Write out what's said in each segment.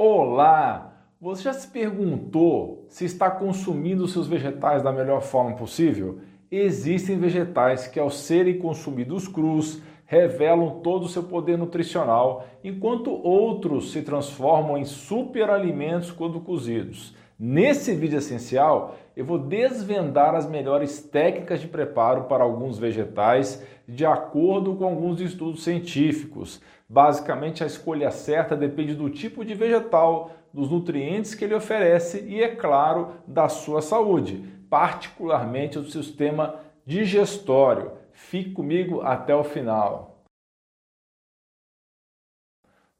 Olá! Você já se perguntou se está consumindo seus vegetais da melhor forma possível? Existem vegetais que, ao serem consumidos crus, revelam todo o seu poder nutricional, enquanto outros se transformam em superalimentos quando cozidos. Nesse vídeo essencial, eu vou desvendar as melhores técnicas de preparo para alguns vegetais de acordo com alguns estudos científicos. Basicamente, a escolha certa depende do tipo de vegetal, dos nutrientes que ele oferece e, é claro, da sua saúde, particularmente do sistema digestório. Fique comigo até o final.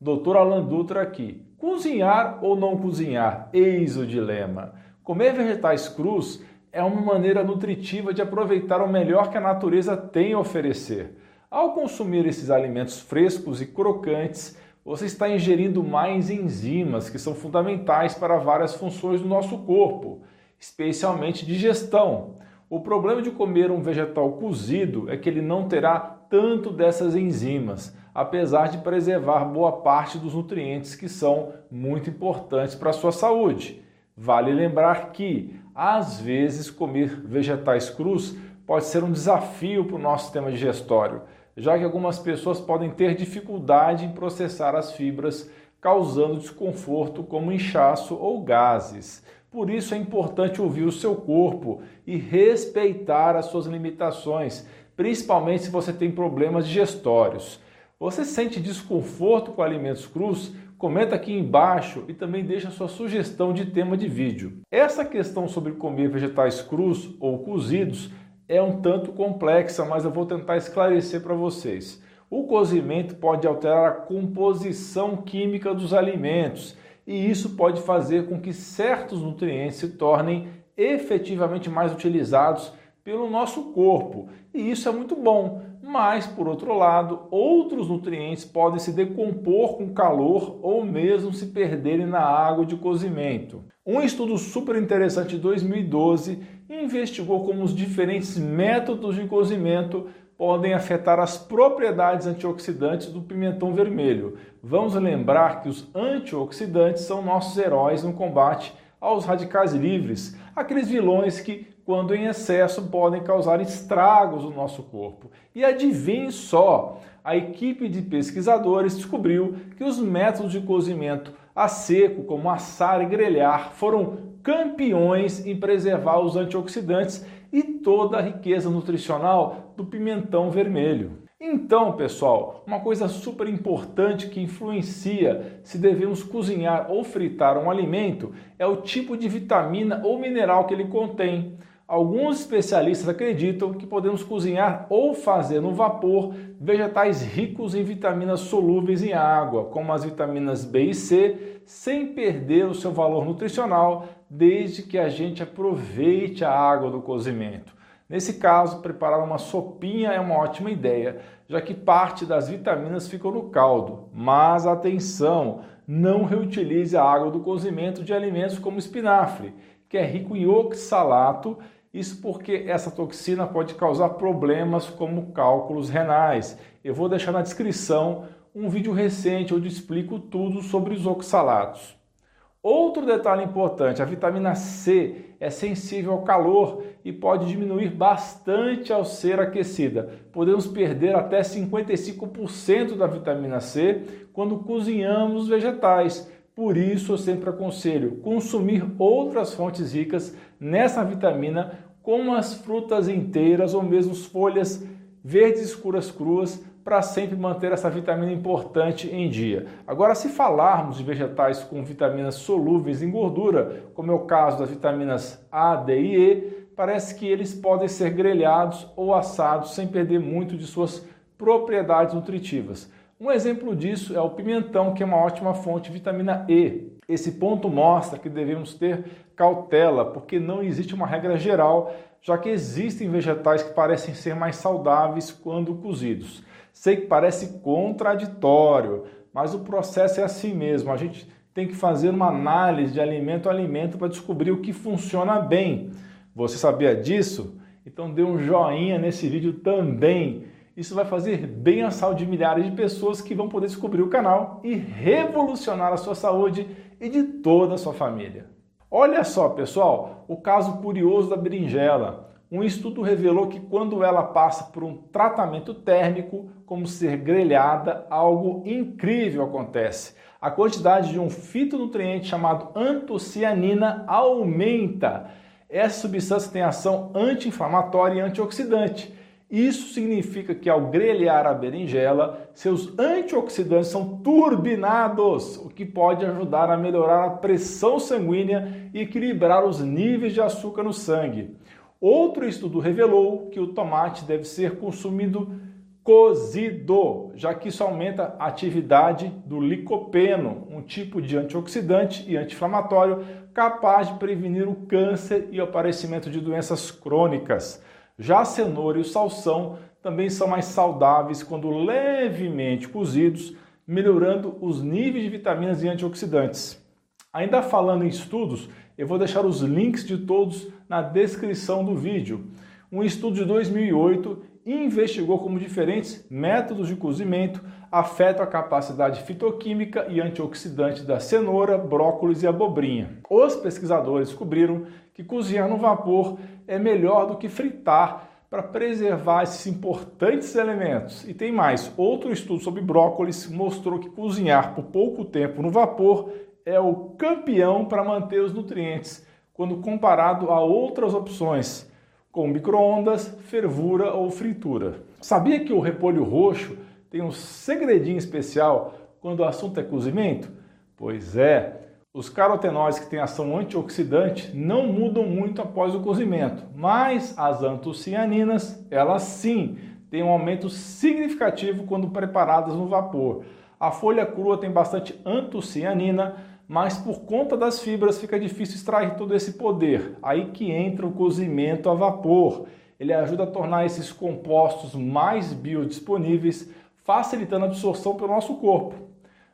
Doutor Alan Dutra aqui. Cozinhar ou não cozinhar? Eis o dilema. Comer vegetais crus é uma maneira nutritiva de aproveitar o melhor que a natureza tem a oferecer. Ao consumir esses alimentos frescos e crocantes, você está ingerindo mais enzimas que são fundamentais para várias funções do nosso corpo, especialmente digestão. O problema de comer um vegetal cozido é que ele não terá tanto dessas enzimas, apesar de preservar boa parte dos nutrientes que são muito importantes para a sua saúde. Vale lembrar que, às vezes, comer vegetais crus pode ser um desafio para o nosso sistema digestório já que algumas pessoas podem ter dificuldade em processar as fibras, causando desconforto como inchaço ou gases. Por isso é importante ouvir o seu corpo e respeitar as suas limitações, principalmente se você tem problemas digestórios. Você sente desconforto com alimentos crus? Comenta aqui embaixo e também deixa sua sugestão de tema de vídeo. Essa questão sobre comer vegetais crus ou cozidos é um tanto complexa, mas eu vou tentar esclarecer para vocês. O cozimento pode alterar a composição química dos alimentos e isso pode fazer com que certos nutrientes se tornem efetivamente mais utilizados pelo nosso corpo. E isso é muito bom, mas por outro lado, outros nutrientes podem se decompor com calor ou mesmo se perderem na água de cozimento. Um estudo super interessante de 2012 investigou como os diferentes métodos de cozimento podem afetar as propriedades antioxidantes do pimentão vermelho. Vamos lembrar que os antioxidantes são nossos heróis no combate aos radicais livres, aqueles vilões que, quando em excesso, podem causar estragos no nosso corpo. E adivinhe só, a equipe de pesquisadores descobriu que os métodos de cozimento a seco, como assar e grelhar, foram campeões em preservar os antioxidantes e toda a riqueza nutricional do pimentão vermelho. Então, pessoal, uma coisa super importante que influencia se devemos cozinhar ou fritar um alimento é o tipo de vitamina ou mineral que ele contém. Alguns especialistas acreditam que podemos cozinhar ou fazer no vapor vegetais ricos em vitaminas solúveis em água, como as vitaminas B e C, sem perder o seu valor nutricional, desde que a gente aproveite a água do cozimento. Nesse caso, preparar uma sopinha é uma ótima ideia, já que parte das vitaminas ficam no caldo. Mas atenção, não reutilize a água do cozimento de alimentos como espinafre, que é rico em oxalato isso porque essa toxina pode causar problemas como cálculos renais. Eu vou deixar na descrição um vídeo recente onde explico tudo sobre os oxalatos. Outro detalhe importante, a vitamina C é sensível ao calor e pode diminuir bastante ao ser aquecida. Podemos perder até 55% da vitamina C quando cozinhamos vegetais. Por isso, eu sempre aconselho consumir outras fontes ricas nessa vitamina, como as frutas inteiras ou mesmo folhas verdes escuras cruas, para sempre manter essa vitamina importante em dia. Agora, se falarmos de vegetais com vitaminas solúveis em gordura, como é o caso das vitaminas A, D e E, parece que eles podem ser grelhados ou assados sem perder muito de suas propriedades nutritivas. Um exemplo disso é o pimentão, que é uma ótima fonte de vitamina E. Esse ponto mostra que devemos ter cautela, porque não existe uma regra geral, já que existem vegetais que parecem ser mais saudáveis quando cozidos. Sei que parece contraditório, mas o processo é assim mesmo. A gente tem que fazer uma análise de alimento a alimento para descobrir o que funciona bem. Você sabia disso? Então dê um joinha nesse vídeo também Isso vai fazer bem à saúde de milhares de pessoas que vão poder descobrir o canal e revolucionar a sua saúde e de toda a sua família. Olha só, pessoal, o caso curioso da berinjela. Um estudo revelou que quando ela passa por um tratamento térmico, como ser grelhada, algo incrível acontece. A quantidade de um fitonutriente chamado antocianina aumenta. Essa substância tem ação anti-inflamatória e antioxidante. Isso significa que ao grelhar a berinjela, seus antioxidantes são turbinados, o que pode ajudar a melhorar a pressão sanguínea e equilibrar os níveis de açúcar no sangue. Outro estudo revelou que o tomate deve ser consumido cozido, já que isso aumenta a atividade do licopeno, um tipo de antioxidante e anti-inflamatório capaz de prevenir o câncer e o aparecimento de doenças crônicas. Já a cenoura e o salsão também são mais saudáveis quando levemente cozidos, melhorando os níveis de vitaminas e antioxidantes. Ainda falando em estudos, eu vou deixar os links de todos na descrição do vídeo. Um estudo de 2008 investigou como diferentes métodos de cozimento afetam a capacidade fitoquímica e antioxidante da cenoura, brócolis e abobrinha. Os pesquisadores descobriram que cozinhar no vapor é melhor do que fritar para preservar esses importantes elementos. E tem mais: outro estudo sobre brócolis mostrou que cozinhar por pouco tempo no vapor é o campeão para manter os nutrientes, quando comparado a outras opções, como microondas, fervura ou fritura. Sabia que o repolho roxo tem um segredinho especial quando o assunto é cozimento? Pois é, os carotenoides que têm ação antioxidante não mudam muito após o cozimento, mas as antocianinas, elas sim, têm um aumento significativo quando preparadas no vapor. A folha crua tem bastante antocianina, mas por conta das fibras fica difícil extrair todo esse poder. Aí que entra o cozimento a vapor. Ele ajuda a tornar esses compostos mais biodisponíveis, facilitando a absorção pelo nosso corpo.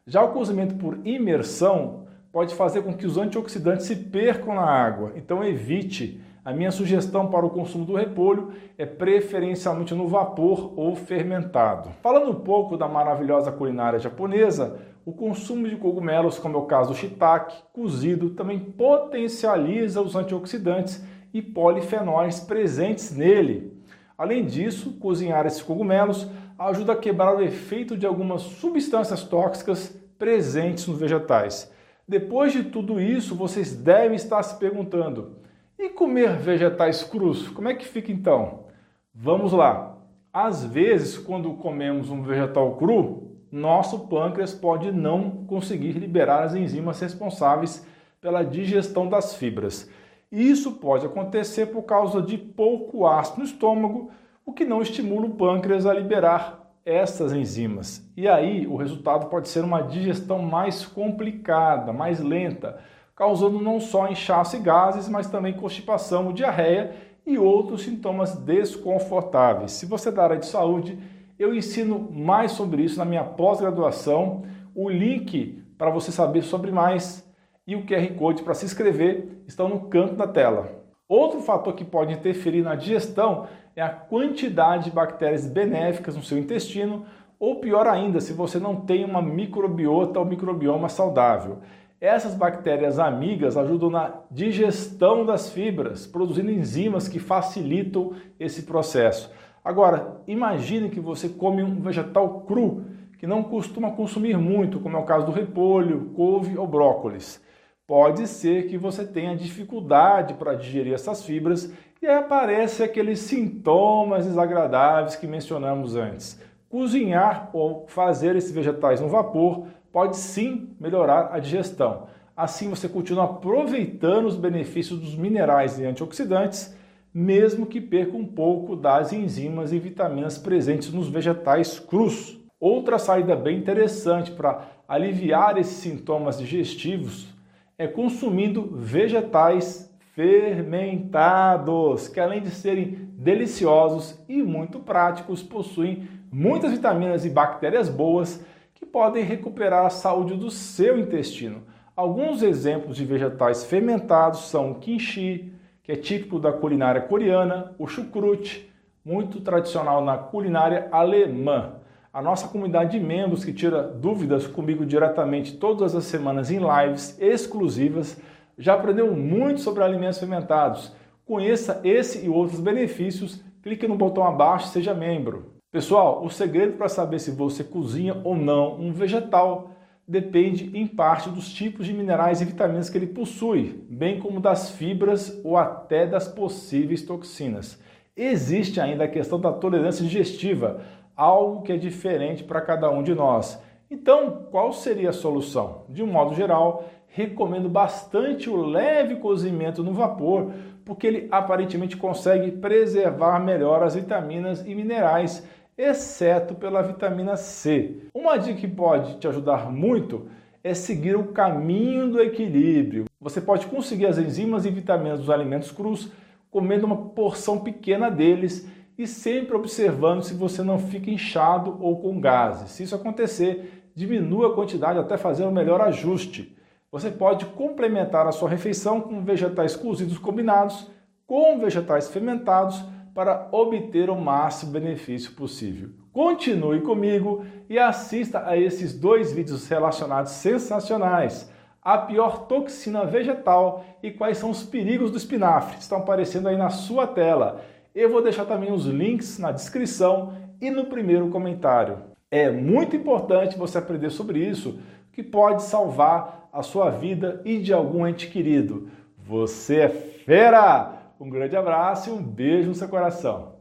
Já o cozimento por imersão pode fazer com que os antioxidantes se percam na água, então evite. A minha sugestão para o consumo do repolho é preferencialmente no vapor ou fermentado. Falando um pouco da maravilhosa culinária japonesa, o consumo de cogumelos, como é o caso do shiitake, cozido, também potencializa os antioxidantes e polifenóis presentes nele. Além disso, cozinhar esses cogumelos ajuda a quebrar o efeito de algumas substâncias tóxicas presentes nos vegetais. Depois de tudo isso, vocês devem estar se perguntando: e comer vegetais crus? Como é que fica então? Vamos lá. Às vezes, quando comemos um vegetal cru, nosso pâncreas pode não conseguir liberar as enzimas responsáveis pela digestão das fibras. Isso pode acontecer por causa de pouco ácido no estômago, o que não estimula o pâncreas a liberar essas enzimas. E aí o resultado pode ser uma digestão mais complicada, mais lenta, causando não só inchaço e gases, mas também constipação, diarreia e outros sintomas desconfortáveis. Se você é da área de saúde, eu ensino mais sobre isso na minha pós-graduação. O link para você saber sobre mais e o QR Code para se inscrever estão no canto da tela. Outro fator que pode interferir na digestão é a quantidade de bactérias benéficas no seu intestino, ou pior ainda, se você não tem uma microbiota ou microbioma saudável. Essas bactérias amigas ajudam na digestão das fibras, produzindo enzimas que facilitam esse processo. Agora, imagine que você come um vegetal cru que não costuma consumir muito, como é o caso do repolho, couve ou brócolis pode ser que você tenha dificuldade para digerir essas fibras e aí aparecem aqueles sintomas desagradáveis que mencionamos antes. Cozinhar ou fazer esses vegetais no vapor pode sim melhorar a digestão. Assim você continua aproveitando os benefícios dos minerais e antioxidantes, mesmo que perca um pouco das enzimas e vitaminas presentes nos vegetais crus. Outra saída bem interessante para aliviar esses sintomas digestivos é consumindo vegetais fermentados, que além de serem deliciosos e muito práticos, possuem muitas vitaminas e bactérias boas que podem recuperar a saúde do seu intestino. Alguns exemplos de vegetais fermentados são o kimchi, que é típico da culinária coreana, o chucrute, muito tradicional na culinária alemã. A nossa comunidade de membros que tira dúvidas comigo diretamente todas as semanas em lives exclusivas já aprendeu muito sobre alimentos fermentados. Conheça esse e outros benefícios, clique no botão abaixo e seja membro. Pessoal, o segredo para saber se você cozinha ou não um vegetal depende em parte dos tipos de minerais e vitaminas que ele possui, bem como das fibras ou até das possíveis toxinas. Existe ainda a questão da tolerância digestiva, algo que é diferente para cada um de nós. Então, qual seria a solução? De um modo geral, recomendo bastante o leve cozimento no vapor, porque ele aparentemente consegue preservar melhor as vitaminas e minerais, exceto pela vitamina C. Uma dica que pode te ajudar muito é seguir o caminho do equilíbrio. Você pode conseguir as enzimas e vitaminas dos alimentos crus comendo uma porção pequena deles e sempre observando se você não fica inchado ou com gases. Se isso acontecer, diminua a quantidade até fazer o um melhor ajuste. Você pode complementar a sua refeição com vegetais cozidos combinados com vegetais fermentados para obter o máximo benefício possível. Continue comigo e assista a esses dois vídeos relacionados sensacionais. A pior toxina vegetal e quais são os perigos do espinafre. Estão aparecendo aí na sua tela. Eu vou deixar também os links na descrição e no primeiro comentário. É muito importante você aprender sobre isso, que pode salvar a sua vida e de algum ente querido. Você é fera! Um grande abraço e um beijo no seu coração.